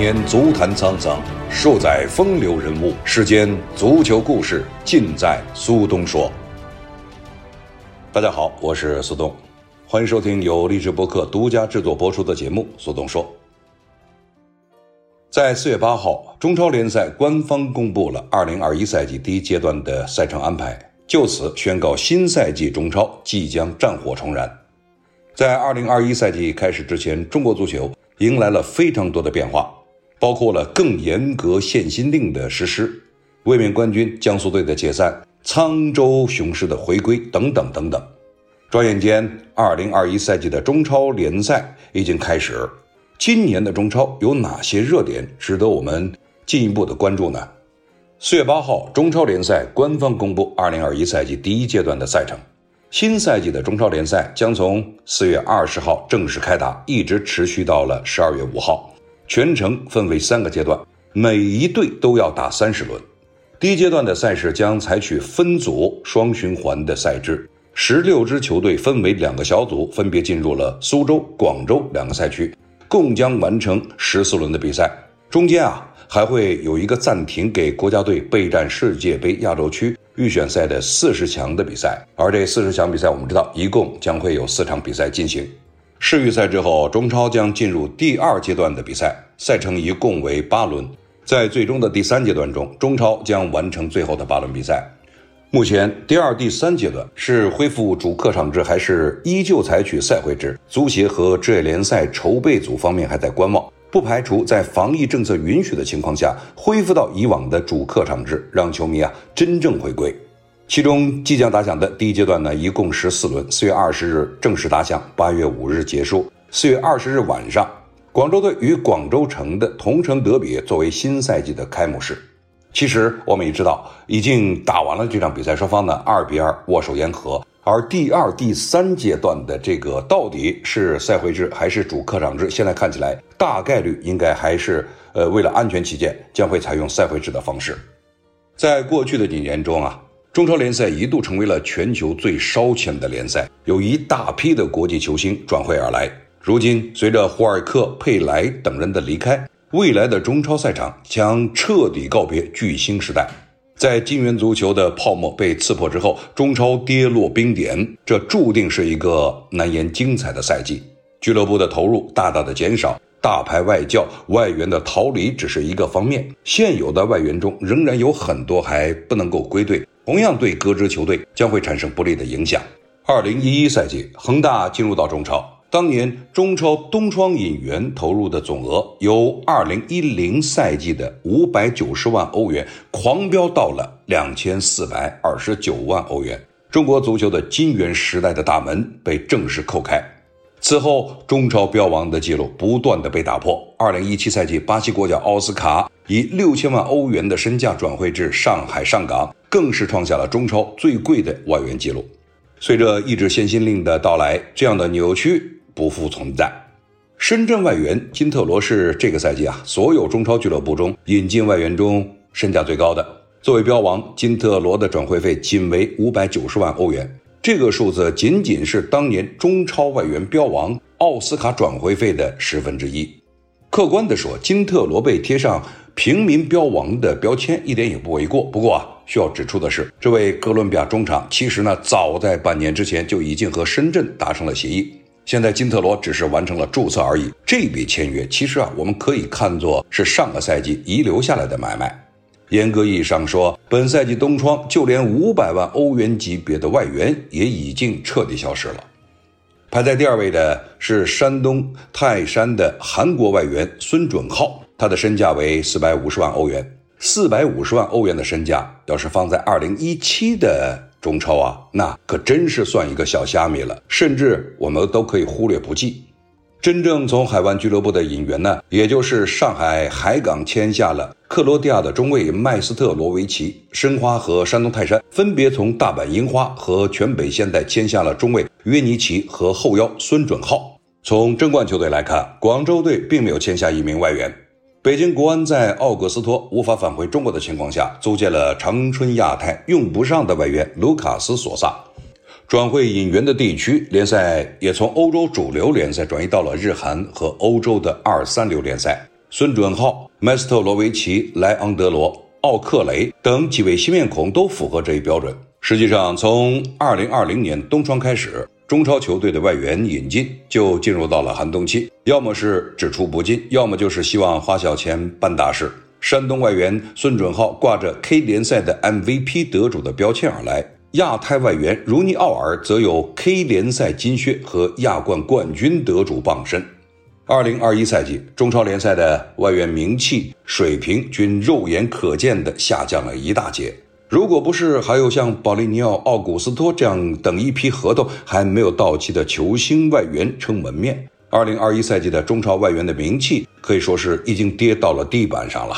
年足坛沧桑，数载风流人物。世间足球故事，尽在苏东说。大家好，我是苏东，欢迎收听由励志播客独家制作播出的节目《苏东说》。在四月八号，中超联赛官方公布了二零二一赛季第一阶段的赛程安排，就此宣告新赛季中超即将战火重燃。在二零二一赛季开始之前，中国足球迎来了非常多的变化。包括了更严格限薪令的实施、卫冕冠军江苏队的解散、沧州雄狮的回归等等等等。转眼间，二零二一赛季的中超联赛已经开始。今年的中超有哪些热点值得我们进一步的关注呢？四月八号，中超联赛官方公布二零二一赛季第一阶段的赛程。新赛季的中超联赛将从四月二十号正式开打，一直持续到了十二月五号。全程分为三个阶段，每一队都要打三十轮。第一阶段的赛事将采取分组双循环的赛制，十六支球队分为两个小组，分别进入了苏州、广州两个赛区，共将完成十四轮的比赛。中间啊，还会有一个暂停，给国家队备战世界杯亚洲区预选赛的四十强的比赛。而这四十强比赛，我们知道一共将会有四场比赛进行。世预赛之后，中超将进入第二阶段的比赛，赛程一共为八轮。在最终的第三阶段中，中超将完成最后的八轮比赛。目前，第二、第三阶段是恢复主客场制，还是依旧采取赛会制？足协和职业联赛筹备组方面还在观望，不排除在防疫政策允许的情况下，恢复到以往的主客场制，让球迷啊真正回归。其中即将打响的第一阶段呢，一共十四轮，四月二十日正式打响，八月五日结束。四月二十日晚上，广州队与广州城的同城德比作为新赛季的开幕式。其实我们也知道，已经打完了这场比赛，双方呢二比二握手言和。而第二、第三阶段的这个到底是赛会制还是主客场制？现在看起来大概率应该还是呃为了安全起见，将会采用赛会制的方式。在过去的几年中啊。中超联赛一度成为了全球最烧钱的联赛，有一大批的国际球星转会而来。如今，随着霍尔克、佩莱等人的离开，未来的中超赛场将彻底告别巨星时代。在金元足球的泡沫被刺破之后，中超跌落冰点，这注定是一个难言精彩的赛季。俱乐部的投入大大的减少。大牌外教外援的逃离只是一个方面，现有的外援中仍然有很多还不能够归队，同样对各支球队将会产生不利的影响。二零一一赛季，恒大进入到中超，当年中超东窗引援投入的总额由二零一零赛季的五百九十万欧元狂飙到了两千四百二十九万欧元，中国足球的金元时代的大门被正式叩开。此后，中超标王的记录不断的被打破。二零一七赛季，巴西国脚奥斯卡以六千万欧元的身价转会至上海上港，更是创下了中超最贵的外援记录。随着一纸限薪令的到来，这样的扭曲不复存在。深圳外援金特罗是这个赛季啊，所有中超俱乐部中引进外援中身价最高的。作为标王，金特罗的转会费仅为五百九十万欧元。这个数字仅仅是当年中超外援标王奥斯卡转会费的十分之一。客观地说，金特罗被贴上平民标王的标签一点也不为过。不过啊，需要指出的是，这位哥伦比亚中场其实呢，早在半年之前就已经和深圳达成了协议。现在金特罗只是完成了注册而已。这笔签约其实啊，我们可以看作是上个赛季遗留下来的买卖。严格意义上说，本赛季冬窗就连五百万欧元级别的外援也已经彻底消失了。排在第二位的是山东泰山的韩国外援孙准浩，他的身价为四百五十万欧元。四百五十万欧元的身价，要是放在二零一七的中超啊，那可真是算一个小虾米了，甚至我们都可以忽略不计。真正从海湾俱乐部的引援呢，也就是上海海港签下了克罗地亚的中卫麦斯特罗维奇，申花和山东泰山分别从大阪樱花和全北现代签下了中卫约尼奇和后腰孙准浩。从争冠球队来看，广州队并没有签下一名外援。北京国安在奥格斯托无法返回中国的情况下，租借了长春亚泰用不上的外援卢卡斯索萨。转会引援的地区联赛也从欧洲主流联赛转移到了日韩和欧洲的二三流联赛。孙准浩、麦斯特罗维奇、莱昂德罗、奥克雷等几位新面孔都符合这一标准。实际上，从2020年冬窗开始，中超球队的外援引进就进入到了寒冬期，要么是只出不进，要么就是希望花小钱办大事。山东外援孙准浩挂着 K 联赛的 MVP 得主的标签而来，亚太外援如尼奥尔则有 K 联赛金靴和亚冠冠军得主傍身。二零二一赛季中超联赛的外援名气水平均肉眼可见的下降了一大截。如果不是还有像保利尼奥、奥古斯托这样等一批合同还没有到期的球星外援撑门面。二零二一赛季的中超外援的名气可以说是已经跌到了地板上了。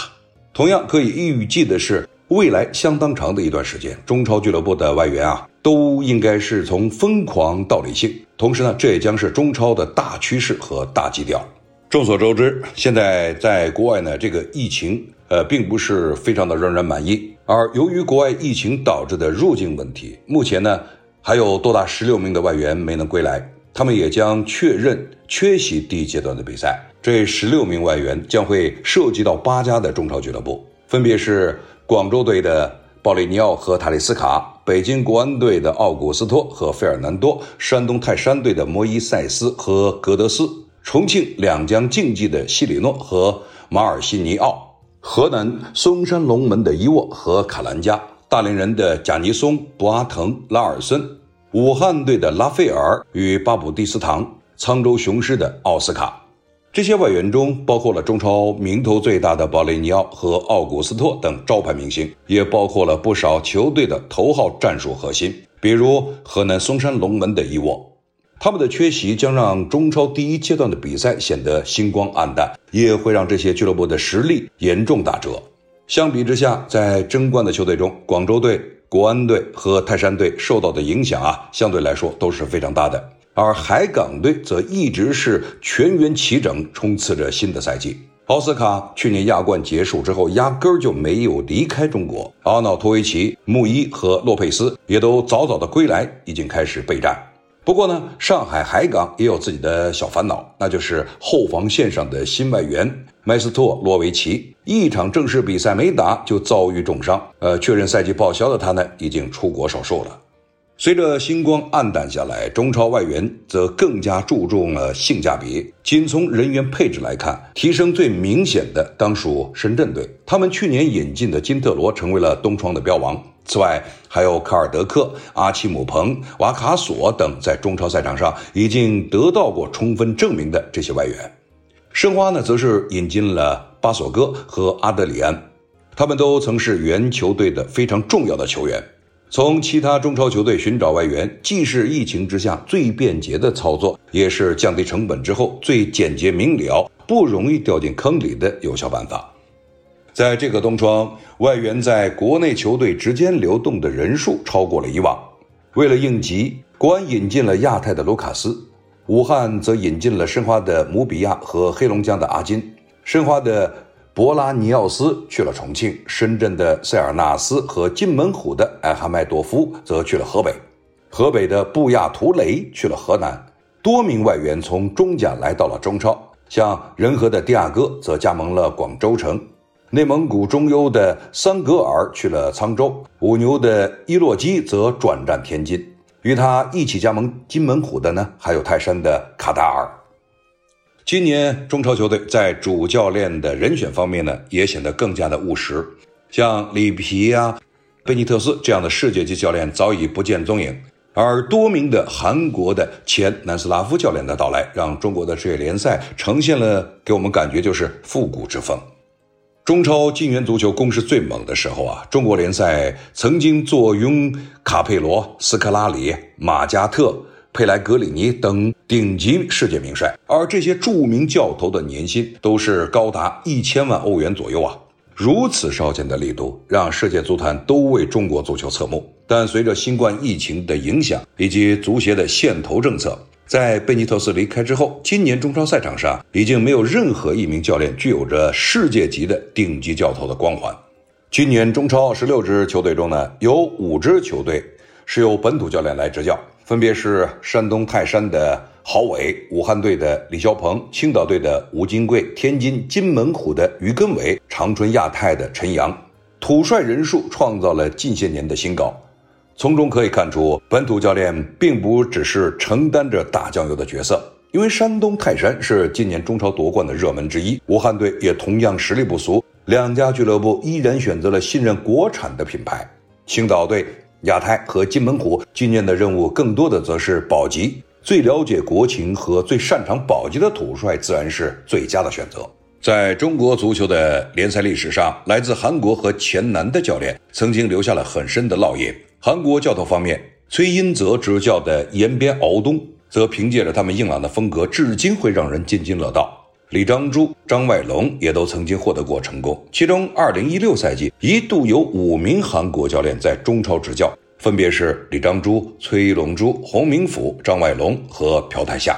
同样可以预计的是，未来相当长的一段时间，中超俱乐部的外援啊，都应该是从疯狂到理性。同时呢，这也将是中超的大趋势和大基调。众所周知，现在在国外呢，这个疫情呃，并不是非常的让人满意。而由于国外疫情导致的入境问题，目前呢，还有多达十六名的外援没能归来。他们也将确认缺席第一阶段的比赛。这十六名外援将会涉及到八家的中超俱乐部，分别是广州队的鲍里尼奥和塔利斯卡，北京国安队的奥古斯托和费尔南多，山东泰山队的摩伊塞斯和格德斯，重庆两江竞技的西里诺和马尔西尼奥，河南嵩山龙门的伊沃和卡兰加，大连人的贾尼松、博阿滕、拉尔森。武汉队的拉斐尔与巴布蒂斯唐，沧州雄狮的奥斯卡，这些外援中包括了中超名头最大的保利尼奥和奥古斯托等招牌明星，也包括了不少球队的头号战术核心，比如河南嵩山龙门的伊沃。他们的缺席将让中超第一阶段的比赛显得星光黯淡，也会让这些俱乐部的实力严重打折。相比之下，在争冠的球队中，广州队。国安队和泰山队受到的影响啊，相对来说都是非常大的。而海港队则一直是全员齐整，冲刺着新的赛季。奥斯卡去年亚冠结束之后，压根儿就没有离开中国。阿瑙托维奇、穆伊和洛佩斯也都早早的归来，已经开始备战。不过呢，上海海港也有自己的小烦恼，那就是后防线上的新外援。麦斯托洛维奇一场正式比赛没打就遭遇重伤，呃，确认赛季报销的他呢，已经出国手术了。随着星光黯淡下来，中超外援则更加注重了性价比。仅从人员配置来看，提升最明显的当属深圳队，他们去年引进的金特罗成为了东窗的标王。此外，还有卡尔德克、阿奇姆彭、瓦卡索等在中超赛场上已经得到过充分证明的这些外援。申花呢，则是引进了巴索戈和阿德里安，他们都曾是原球队的非常重要的球员。从其他中超球队寻找外援，既是疫情之下最便捷的操作，也是降低成本之后最简洁明了、不容易掉进坑里的有效办法。在这个冬窗，外援在国内球队之间流动的人数超过了以往。为了应急，国安引进了亚太的卢卡斯。武汉则引进了申花的姆比亚和黑龙江的阿金，申花的博拉尼奥斯去了重庆，深圳的塞尔纳斯和金门虎的艾哈迈多夫则去了河北，河北的布亚图雷去了河南，多名外援从中甲来到了中超，像仁和的迪亚哥则加盟了广州城，内蒙古中优的桑格尔去了沧州，五牛的伊洛基则转战天津。与他一起加盟金门虎的呢，还有泰山的卡达尔。今年中超球队在主教练的人选方面呢，也显得更加的务实。像里皮啊、贝尼特斯这样的世界级教练早已不见踪影，而多名的韩国的前南斯拉夫教练的到来，让中国的职业联赛呈现了给我们感觉就是复古之风。中超金元足球攻势最猛的时候啊，中国联赛曾经坐拥卡佩罗、斯科拉里、马加特、佩莱格里尼等顶级世界名帅，而这些著名教头的年薪都是高达一千万欧元左右啊！如此烧钱的力度，让世界足坛都为中国足球侧目。但随着新冠疫情的影响以及足协的限投政策，在贝尼特斯离开之后，今年中超赛场上已经没有任何一名教练具有着世界级的顶级教头的光环。今年中超十六支球队中呢，有五支球队是由本土教练来执教，分别是山东泰山的郝伟、武汉队的李霄鹏、青岛队的吴金贵、天津津门虎的于根伟、长春亚泰的陈阳，土帅人数创造了近些年的新高。从中可以看出，本土教练并不只是承担着打酱油的角色。因为山东泰山是今年中超夺冠的热门之一，武汉队也同样实力不俗。两家俱乐部依然选择了信任国产的品牌。青岛队、亚太和金门虎今年的任务更多的则是保级。最了解国情和最擅长保级的土帅，自然是最佳的选择。在中国足球的联赛历史上，来自韩国和前南的教练曾经留下了很深的烙印。韩国教头方面，崔英泽执教的延边敖东。则凭借着他们硬朗的风格，至今会让人津津乐道。李章洙、张外龙也都曾经获得过成功。其中，2016赛季一度有五名韩国教练在中超执教，分别是李章洙、崔龙洙、洪明甫、张外龙和朴泰夏。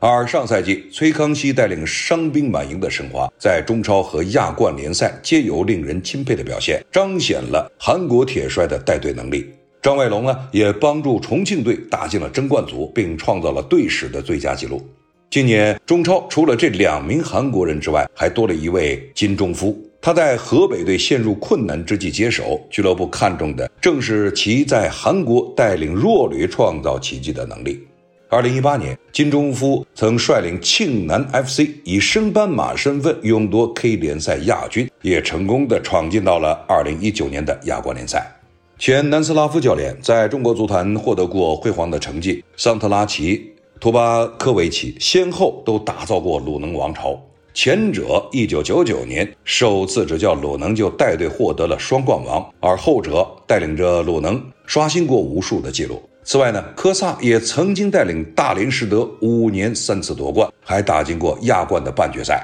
而上赛季，崔康熙带领伤兵满营的申花，在中超和亚冠联赛皆有令人钦佩的表现，彰显了韩国铁帅的带队能力。张外龙呢，也帮助重庆队打进了争冠组，并创造了队史的最佳纪录。今年中超除了这两名韩国人之外，还多了一位金钟夫。他在河北队陷入困难之际接手，俱乐部看中的正是其在韩国带领弱旅创造奇迹的能力。二零一八年，金钟夫曾率领庆南 FC 以升班马身份勇夺 K 联赛亚军，也成功的闯进到了二零一九年的亚冠联赛。前南斯拉夫教练在中国足坛获得过辉煌的成绩，桑特拉奇、图巴科维奇先后都打造过鲁能王朝。前者一九九九年首次执教鲁能就带队获得了双冠王，而后者带领着鲁能刷新过无数的记录。此外呢，科萨也曾经带领大连实德五年三次夺冠，还打进过亚冠的半决赛。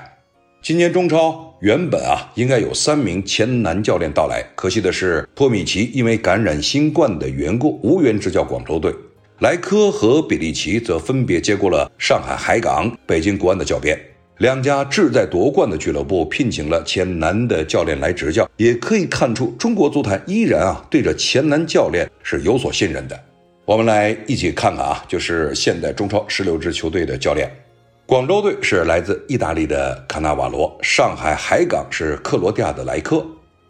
今年中超原本啊应该有三名前男教练到来，可惜的是托米奇因为感染新冠的缘故无缘执教广州队，莱科和比利奇则分别接过了上海海港、北京国安的教鞭。两家志在夺冠的俱乐部聘请了前男的教练来执教，也可以看出中国足坛依然啊对着前男教练是有所信任的。我们来一起看看啊，就是现在中超十六支球队的教练。广州队是来自意大利的卡纳瓦罗，上海海港是克罗地亚的莱科。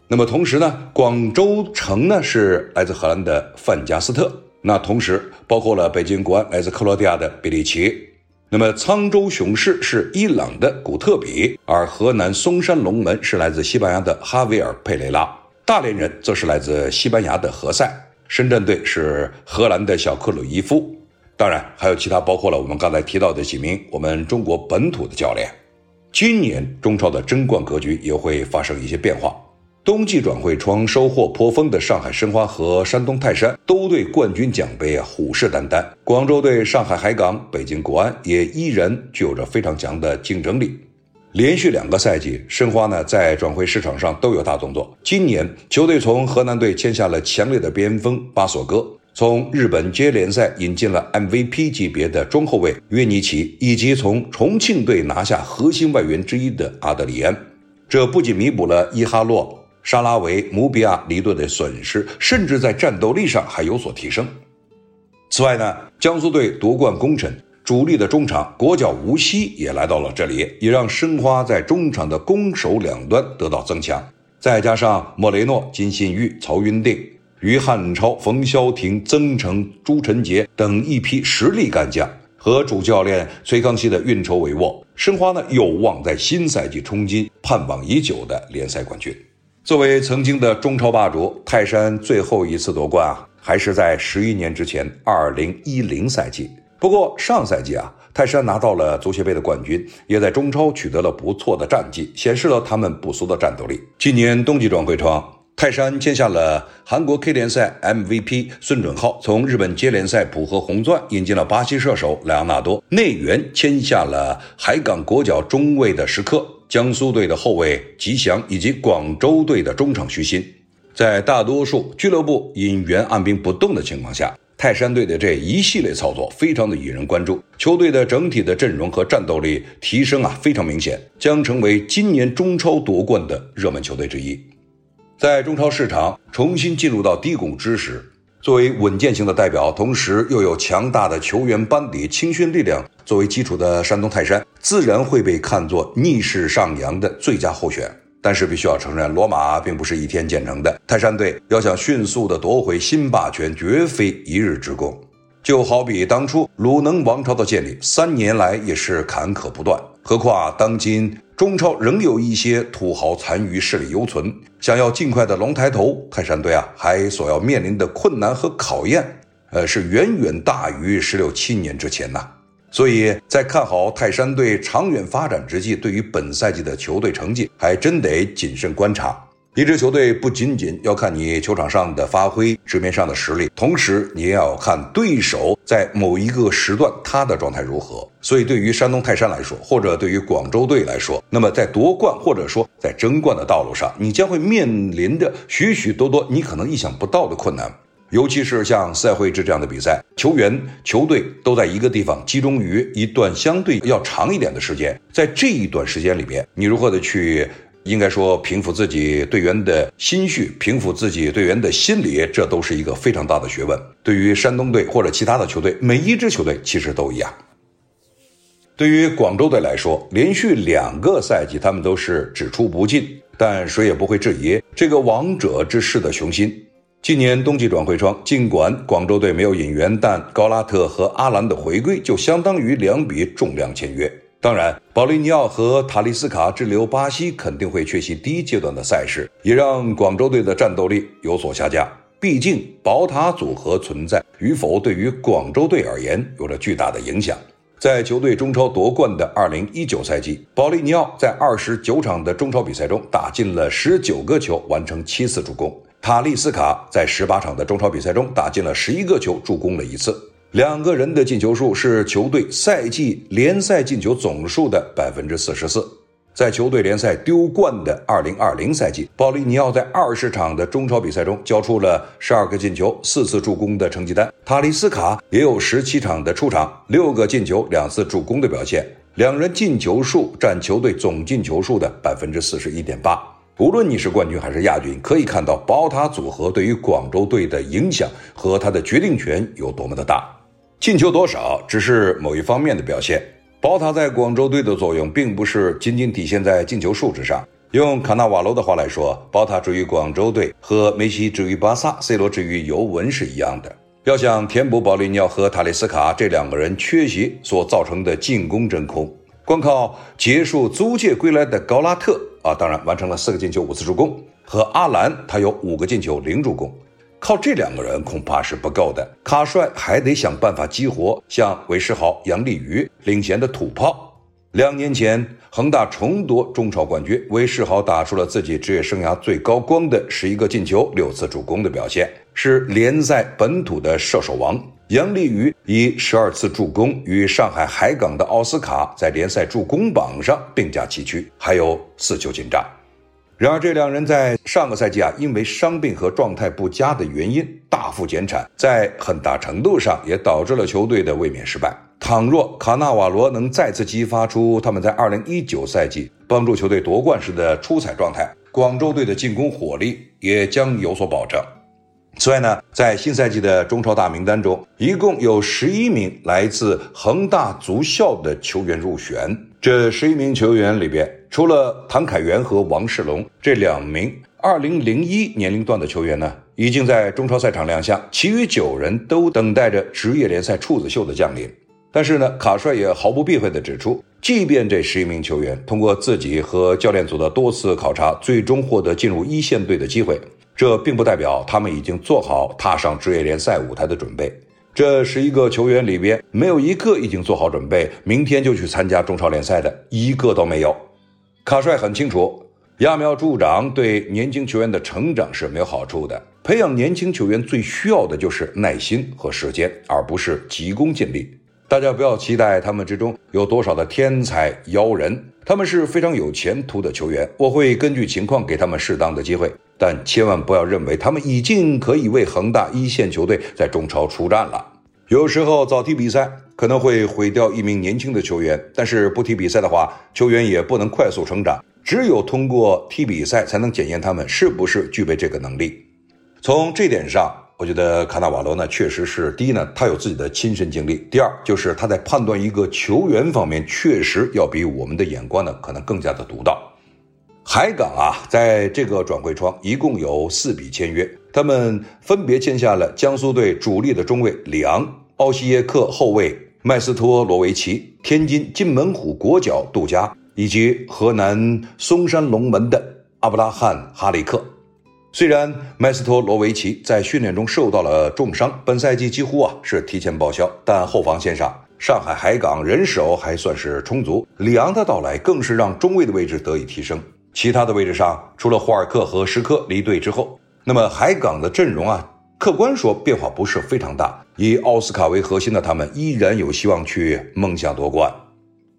那么同时呢，广州城呢是来自荷兰的范加斯特。那同时包括了北京国安来自克罗地亚的比利奇。那么沧州雄狮是伊朗的古特比，而河南嵩山龙门是来自西班牙的哈维尔佩雷拉。大连人则是来自西班牙的何塞。深圳队是荷兰的小克鲁伊夫。当然，还有其他，包括了我们刚才提到的几名我们中国本土的教练。今年中超的争冠格局也会发生一些变化。冬季转会窗收获颇丰的上海申花和山东泰山都对冠军奖杯啊虎视眈眈。广州队、上海海港、北京国安也依然具有着非常强的竞争力。连续两个赛季，申花呢在转会市场上都有大动作。今年球队从河南队签下了强烈的边锋巴索戈。从日本接联赛引进了 MVP 级别的中后卫约尼奇，以及从重庆队拿下核心外援之一的阿德里安，这不仅弥补了伊哈洛、沙拉维、姆比亚离队的损失，甚至在战斗力上还有所提升。此外呢，江苏队夺冠功臣主力的中场国脚吴曦也来到了这里，也让申花在中场的攻守两端得到增强。再加上莫雷诺、金信玉、曹云定。于汉超、冯潇霆、曾诚、朱晨杰等一批实力干将和主教练崔康熙的运筹帷幄，申花呢有望在新赛季冲击盼望已久的联赛冠军。作为曾经的中超霸主，泰山最后一次夺冠啊，还是在十一年之前，二零一零赛季。不过上赛季啊，泰山拿到了足协杯的冠军，也在中超取得了不错的战绩，显示了他们不俗的战斗力。今年冬季转会窗。泰山签下了韩国 K 联赛 MVP 孙准浩，从日本 J 联赛浦和红钻引进了巴西射手莱昂纳多，内援签下了海港国脚中卫的时刻，江苏队的后卫吉祥以及广州队的中场徐新。在大多数俱乐部因援按兵不动的情况下，泰山队的这一系列操作非常的引人关注，球队的整体的阵容和战斗力提升啊非常明显，将成为今年中超夺冠的热门球队之一。在中超市场重新进入到低谷之时，作为稳健型的代表，同时又有强大的球员班底、青训力量作为基础的山东泰山，自然会被看作逆势上扬的最佳候选。但是必须要承认，罗马并不是一天建成的，泰山队要想迅速的夺回新霸权，绝非一日之功。就好比当初鲁能王朝的建立，三年来也是坎坷不断。何况当今中超仍有一些土豪残余势力犹存。想要尽快的龙抬头，泰山队啊，还所要面临的困难和考验，呃，是远远大于十六七年之前呐。所以在看好泰山队长远发展之际，对于本赛季的球队成绩，还真得谨慎观察。一支球队不仅仅要看你球场上的发挥、纸面上的实力，同时你也要看对手在某一个时段他的状态如何。所以，对于山东泰山来说，或者对于广州队来说，那么在夺冠或者说在争冠的道路上，你将会面临着许许多多你可能意想不到的困难。尤其是像赛会制这样的比赛，球员、球队都在一个地方集中于一段相对要长一点的时间，在这一段时间里边，你如何的去？应该说，平复自己队员的心绪，平复自己队员的心理，这都是一个非常大的学问。对于山东队或者其他的球队，每一支球队其实都一样。对于广州队来说，连续两个赛季他们都是只出不进，但谁也不会质疑这个王者之势的雄心。今年冬季转会窗，尽管广州队没有引援，但高拉特和阿兰的回归就相当于两笔重量签约。当然，保利尼奥和塔利斯卡滞留巴西肯定会缺席第一阶段的赛事，也让广州队的战斗力有所下降。毕竟，宝塔组合存在与否，对于广州队而言有着巨大的影响。在球队中超夺冠的2019赛季，保利尼奥在29场的中超比赛中打进了19个球，完成七次助攻；塔利斯卡在18场的中超比赛中打进了11个球，助攻了一次。两个人的进球数是球队赛季联赛进球总数的百分之四十四。在球队联赛丢冠的二零二零赛季，保利尼奥在二十场的中超比赛中交出了十二个进球、四次助攻的成绩单。塔利斯卡也有十七场的出场，六个进球、两次助攻的表现。两人进球数占球队总进球数的百分之四十一点八。无论你是冠军还是亚军，可以看到宝塔组合对于广州队的影响和他的决定权有多么的大。进球多少只是某一方面的表现，宝塔在广州队的作用并不是仅仅体现在进球数之上。用卡纳瓦罗的话来说，宝塔至于广州队和梅西至于巴萨、C 罗至于尤文是一样的。要想填补保利尼奥和塔利斯卡这两个人缺席所造成的进攻真空，光靠结束租借归来的高拉特啊，当然完成了四个进球、五次助攻，和阿兰他有五个进球、零助攻。靠这两个人恐怕是不够的，卡帅还得想办法激活像韦世豪、杨立瑜领衔的土炮。两年前恒大重夺中超冠军，韦世豪打出了自己职业生涯最高光的十一个进球、六次助攻的表现，是联赛本土的射手王。杨立瑜以十二次助攻与上海海港的奥斯卡在联赛助攻榜上并驾齐驱，还有四球进账。然而，这两人在上个赛季啊，因为伤病和状态不佳的原因大幅减产，在很大程度上也导致了球队的卫冕失败。倘若卡纳瓦罗能再次激发出他们在2019赛季帮助球队夺冠时的出彩状态，广州队的进攻火力也将有所保证。此外呢，在新赛季的中超大名单中，一共有十一名来自恒大足校的球员入选。这十一名球员里边，除了谭凯元和王世龙这两名2001年龄段的球员呢，已经在中超赛场亮相，其余九人都等待着职业联赛处子秀的降临。但是呢，卡帅也毫不避讳地指出，即便这十一名球员通过自己和教练组的多次考察，最终获得进入一线队的机会。这并不代表他们已经做好踏上职业联赛舞台的准备。这十一个球员里边，没有一个已经做好准备，明天就去参加中超联赛的，一个都没有。卡帅很清楚，揠苗助长对年轻球员的成长是没有好处的。培养年轻球员最需要的就是耐心和时间，而不是急功近利。大家不要期待他们之中有多少的天才妖人，他们是非常有前途的球员。我会根据情况给他们适当的机会，但千万不要认为他们已经可以为恒大一线球队在中超出战了。有时候早踢比赛可能会毁掉一名年轻的球员，但是不踢比赛的话，球员也不能快速成长。只有通过踢比赛才能检验他们是不是具备这个能力。从这点上。我觉得卡纳瓦罗呢，确实是第一呢，他有自己的亲身经历；第二，就是他在判断一个球员方面，确实要比我们的眼光呢，可能更加的独到。海港啊，在这个转会窗一共有四笔签约，他们分别签下了江苏队主力的中卫里昂、奥西耶克后卫麦斯托罗维奇、天津金门虎国脚杜佳，以及河南嵩山龙门的阿布拉罕哈里克。虽然麦斯托罗维奇在训练中受到了重伤，本赛季几乎啊是提前报销，但后防线上上海海港人手还算是充足。里昂的到来更是让中卫的位置得以提升。其他的位置上，除了霍尔克和什科离队之后，那么海港的阵容啊，客观说变化不是非常大。以奥斯卡为核心的他们依然有希望去梦想夺冠。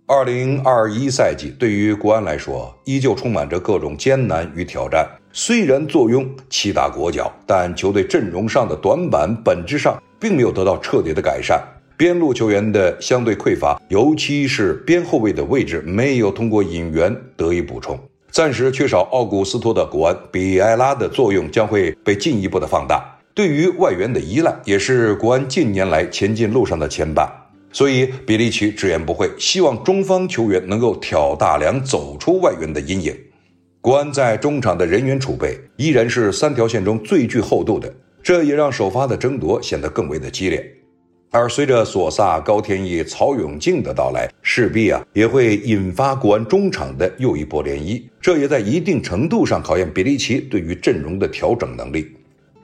二零二一赛季对于国安来说，依旧充满着各种艰难与挑战。虽然坐拥七大国脚，但球队阵容上的短板本质上并没有得到彻底的改善。边路球员的相对匮乏，尤其是边后卫的位置没有通过引援得以补充。暂时缺少奥古斯托的国安，比埃拉的作用将会被进一步的放大。对于外援的依赖，也是国安近年来前进路上的牵绊。所以比利奇直言不讳，希望中方球员能够挑大梁，走出外援的阴影。国安在中场的人员储备依然是三条线中最具厚度的，这也让首发的争夺显得更为的激烈。而随着索萨、高天意、曹永静的到来，势必啊也会引发国安中场的又一波涟漪，这也在一定程度上考验比利奇对于阵容的调整能力。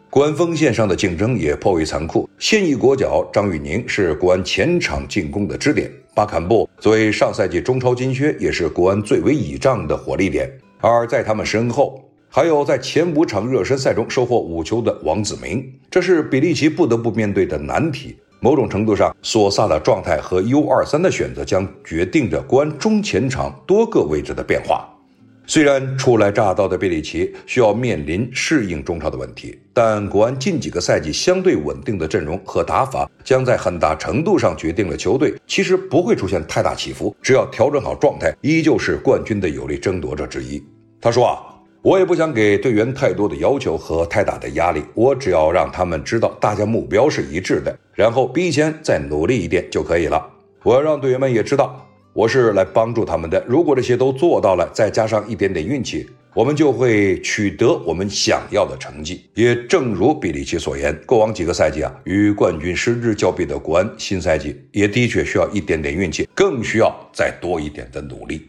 国安锋线上的竞争也颇为残酷，现役国脚张玉宁是国安前场进攻的支点，巴坎布作为上赛季中超金靴，也是国安最为倚仗的火力点。而在他们身后，还有在前五场热身赛中收获五球的王子明，这是比利奇不得不面对的难题。某种程度上，索萨的状态和 U 二三的选择将决定着国安中前场多个位置的变化。虽然初来乍到的贝利奇需要面临适应中超的问题，但国安近几个赛季相对稳定的阵容和打法，将在很大程度上决定了球队其实不会出现太大起伏。只要调整好状态，依旧是冠军的有力争夺者之一。他说啊，我也不想给队员太多的要求和太大的压力，我只要让他们知道大家目标是一致的，然后比以前再努力一点就可以了。我要让队员们也知道。我是来帮助他们的。如果这些都做到了，再加上一点点运气，我们就会取得我们想要的成绩。也正如比利奇所言，过往几个赛季啊，与冠军失之交臂的国安，新赛季也的确需要一点点运气，更需要再多一点的努力。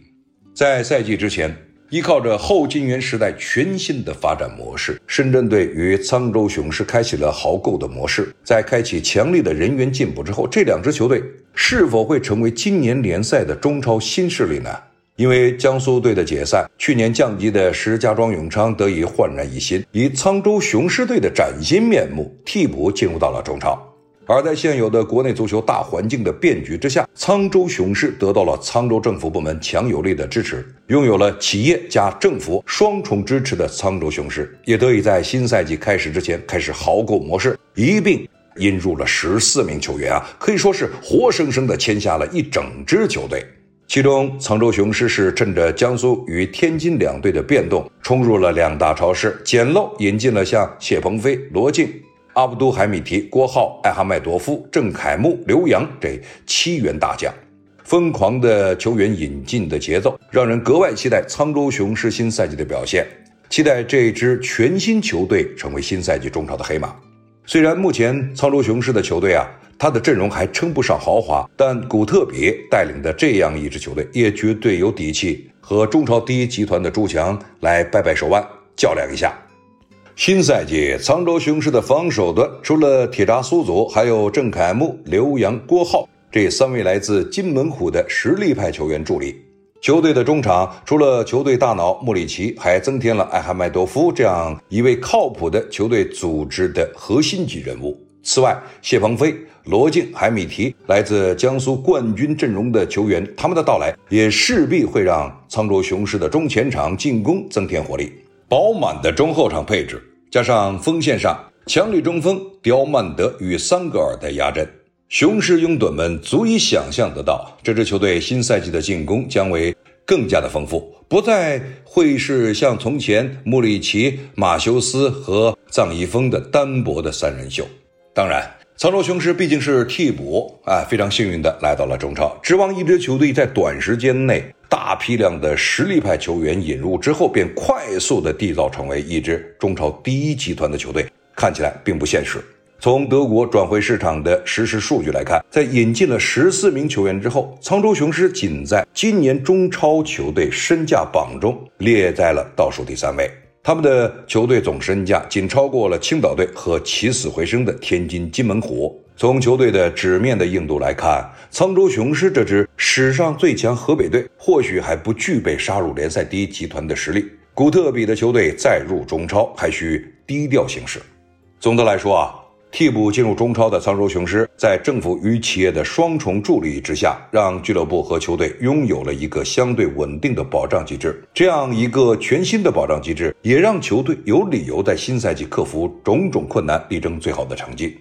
在赛季之前。依靠着后金元时代全新的发展模式，深圳队与沧州雄狮开启了豪购的模式。在开启强力的人员进补之后，这两支球队是否会成为今年联赛的中超新势力呢？因为江苏队的解散，去年降级的石家庄永昌得以焕然一新，以沧州雄狮队的崭新面目替补进入到了中超。而在现有的国内足球大环境的变局之下，沧州雄狮得到了沧州政府部门强有力的支持，拥有了企业加政府双重支持的沧州雄狮，也得以在新赛季开始之前开始豪购模式，一并引入了十四名球员啊，可以说是活生生的签下了一整支球队。其中，沧州雄狮是趁着江苏与天津两队的变动，冲入了两大超市，捡漏引进了像谢鹏飞、罗晋。阿卜杜海米提、郭浩、艾哈迈多夫、郑凯木、刘洋这七员大将，疯狂的球员引进的节奏，让人格外期待沧州雄狮新赛季的表现，期待这支全新球队成为新赛季中超的黑马。虽然目前沧州雄狮的球队啊，他的阵容还称不上豪华，但古特比带领的这样一支球队，也绝对有底气和中超第一集团的朱强来掰掰手腕，较量一下。新赛季，沧州雄狮的防守端除了铁闸苏祖，还有郑凯木、刘洋、郭浩这三位来自金门虎的实力派球员助力。球队的中场除了球队大脑穆里奇，还增添了艾哈迈多夫这样一位靠谱的球队组织的核心级人物。此外，谢鹏飞、罗晋、海米提来自江苏冠军阵容的球员，他们的到来也势必会让沧州雄狮的中前场进攻增添活力。饱满的中后场配置，加上锋线上强力中锋刁曼德与桑格尔的压阵，雄狮拥趸们足以想象得到，这支球队新赛季的进攻将为更加的丰富，不再会是像从前穆里奇、马修斯和藏一峰的单薄的三人秀。当然，沧州雄狮毕竟是替补啊，非常幸运的来到了中超。指望一支球队在短时间内大批量的实力派球员引入之后，便快速的缔造成为一支中超第一集团的球队，看起来并不现实。从德国转会市场的实时数据来看，在引进了十四名球员之后，沧州雄狮仅在今年中超球队身价榜中列在了倒数第三位。他们的球队总身价仅超过了青岛队和起死回生的天津津门虎。从球队的纸面的硬度来看，沧州雄狮这支史上最强河北队或许还不具备杀入联赛第一集团的实力。古特比的球队再入中超，还需低调行事。总的来说啊。替补进入中超的沧州雄狮，在政府与企业的双重助力之下，让俱乐部和球队拥有了一个相对稳定的保障机制。这样一个全新的保障机制，也让球队有理由在新赛季克服种种困难，力争最好的成绩。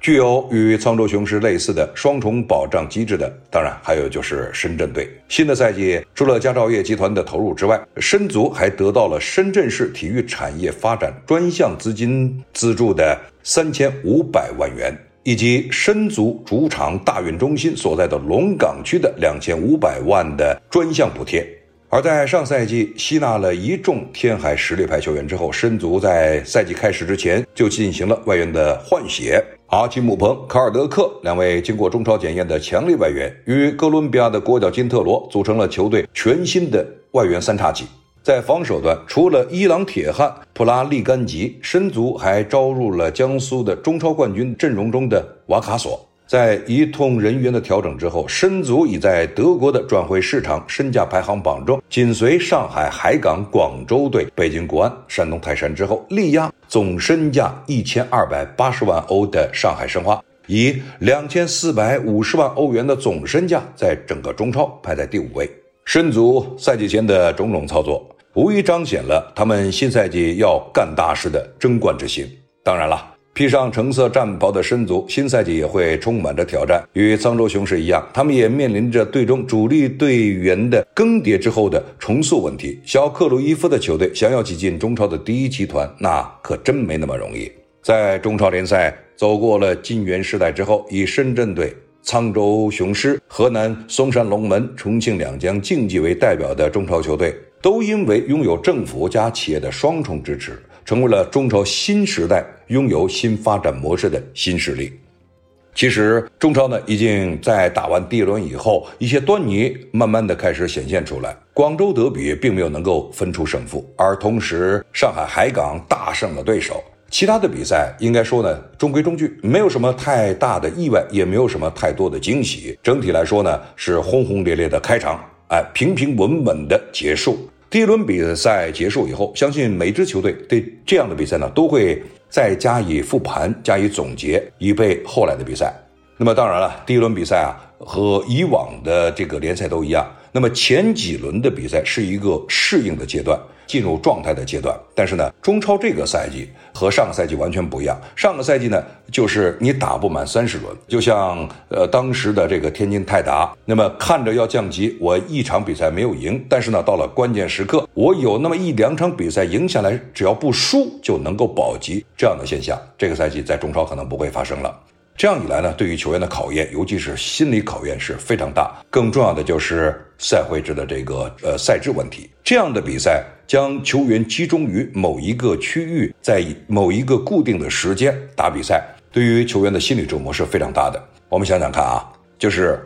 具有与沧州雄狮类似的双重保障机制的，当然还有就是深圳队。新的赛季，除了佳兆业集团的投入之外，深足还得到了深圳市体育产业发展专项资金资助的三千五百万元，以及深足主场大运中心所在的龙岗区的两千五百万的专项补贴。而在上赛季吸纳了一众天海实力派球员之后，申足在赛季开始之前就进行了外援的换血。阿基姆彭、卡尔德克两位经过中超检验的强力外援，与哥伦比亚的国脚金特罗组成了球队全新的外援三叉戟。在防守端，除了伊朗铁汉普拉利甘吉，申足还招入了江苏的中超冠军阵容中的瓦卡索。在一通人员的调整之后，申足已在德国的转会市场身价排行榜中紧随上海海港、广州队、北京国安、山东泰山之后，力压总身价一千二百八十万欧的上海申花，以两千四百五十万欧元的总身价，在整个中超排在第五位。申足赛季前的种种操作，无疑彰显了他们新赛季要干大事的争冠之心。当然了。披上橙色战袍的申足，新赛季也会充满着挑战。与沧州雄狮一样，他们也面临着队中主力队员的更迭之后的重塑问题。小克鲁伊夫的球队想要挤进中超的第一集团，那可真没那么容易。在中超联赛走过了金元时代之后，以深圳队、沧州雄狮、河南嵩山龙门、重庆两江竞技为代表的中超球队，都因为拥有政府加企业的双重支持。成为了中超新时代拥有新发展模式的新势力。其实，中超呢已经在打完第一轮以后，一些端倪慢慢的开始显现出来。广州德比并没有能够分出胜负，而同时上海海港大胜了对手。其他的比赛应该说呢中规中矩，没有什么太大的意外，也没有什么太多的惊喜。整体来说呢是轰轰烈烈的开场，哎，平平稳稳的结束。第一轮比赛结束以后，相信每支球队对这样的比赛呢，都会再加以复盘、加以总结，以备后来的比赛。那么当然了，第一轮比赛啊，和以往的这个联赛都一样。那么前几轮的比赛是一个适应的阶段，进入状态的阶段。但是呢，中超这个赛季和上个赛季完全不一样。上个赛季呢，就是你打不满三十轮，就像呃当时的这个天津泰达，那么看着要降级，我一场比赛没有赢，但是呢，到了关键时刻，我有那么一两场比赛赢下来，只要不输就能够保级这样的现象。这个赛季在中超可能不会发生了。这样一来呢，对于球员的考验，尤其是心理考验是非常大。更重要的就是赛会制的这个呃赛制问题。这样的比赛将球员集中于某一个区域，在某一个固定的时间打比赛，对于球员的心理折磨是非常大的。我们想想看啊，就是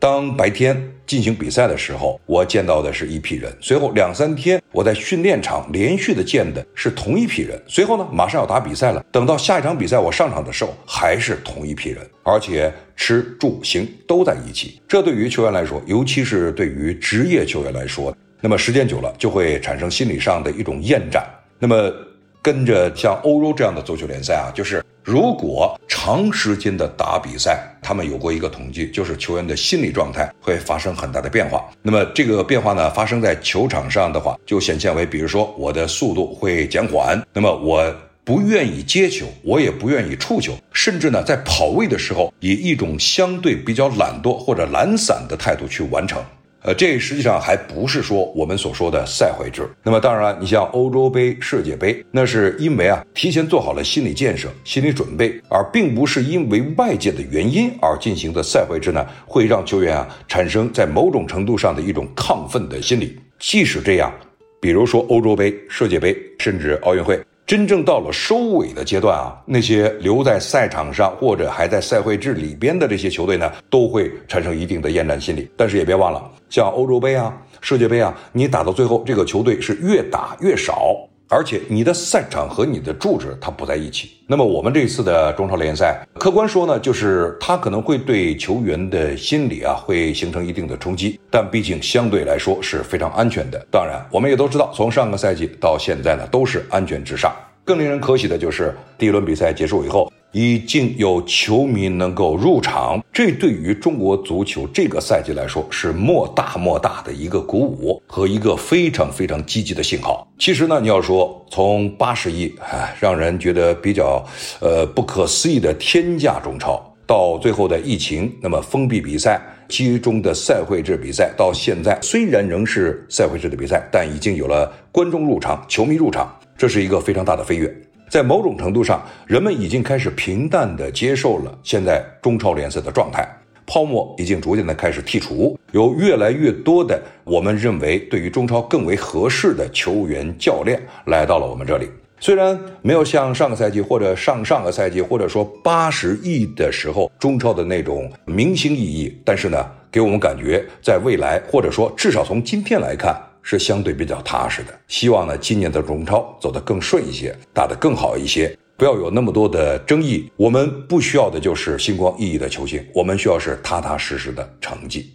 当白天。进行比赛的时候，我见到的是一批人。随后两三天，我在训练场连续的见的是同一批人。随后呢，马上要打比赛了。等到下一场比赛我上场的时候，还是同一批人，而且吃住行都在一起。这对于球员来说，尤其是对于职业球员来说，那么时间久了就会产生心理上的一种厌战。那么跟着像欧洲这样的足球联赛啊，就是。如果长时间的打比赛，他们有过一个统计，就是球员的心理状态会发生很大的变化。那么这个变化呢，发生在球场上的话，就显现为，比如说我的速度会减缓，那么我不愿意接球，我也不愿意触球，甚至呢，在跑位的时候，以一种相对比较懒惰或者懒散的态度去完成。呃，这实际上还不是说我们所说的赛会制。那么当然，你像欧洲杯、世界杯，那是因为啊提前做好了心理建设、心理准备，而并不是因为外界的原因而进行的赛会制呢，会让球员啊产生在某种程度上的一种亢奋的心理。即使这样，比如说欧洲杯、世界杯，甚至奥运会。真正到了收尾的阶段啊，那些留在赛场上或者还在赛会制里边的这些球队呢，都会产生一定的厌战心理。但是也别忘了，像欧洲杯啊、世界杯啊，你打到最后，这个球队是越打越少。而且你的赛场和你的住址它不在一起。那么我们这次的中超联赛，客观说呢，就是它可能会对球员的心理啊会形成一定的冲击，但毕竟相对来说是非常安全的。当然，我们也都知道，从上个赛季到现在呢，都是安全至上。更令人可喜的就是第一轮比赛结束以后。已经有球迷能够入场，这对于中国足球这个赛季来说是莫大莫大的一个鼓舞和一个非常非常积极的信号。其实呢，你要说从八十亿啊，让人觉得比较呃不可思议的天价中超，到最后的疫情，那么封闭比赛，其中的赛会制比赛，到现在虽然仍是赛会制的比赛，但已经有了观众入场、球迷入场，这是一个非常大的飞跃。在某种程度上，人们已经开始平淡地接受了现在中超联赛的状态，泡沫已经逐渐地开始剔除，有越来越多的我们认为对于中超更为合适的球员、教练来到了我们这里。虽然没有像上个赛季或者上上个赛季，或者说八十亿的时候中超的那种明星意义，但是呢，给我们感觉在未来，或者说至少从今天来看。是相对比较踏实的，希望呢今年的中超走得更顺一些，打得更好一些，不要有那么多的争议。我们不需要的就是星光熠熠的球星，我们需要是踏踏实实的成绩。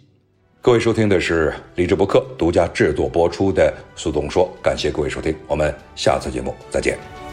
各位收听的是李志博客独家制作播出的苏东说，感谢各位收听，我们下次节目再见。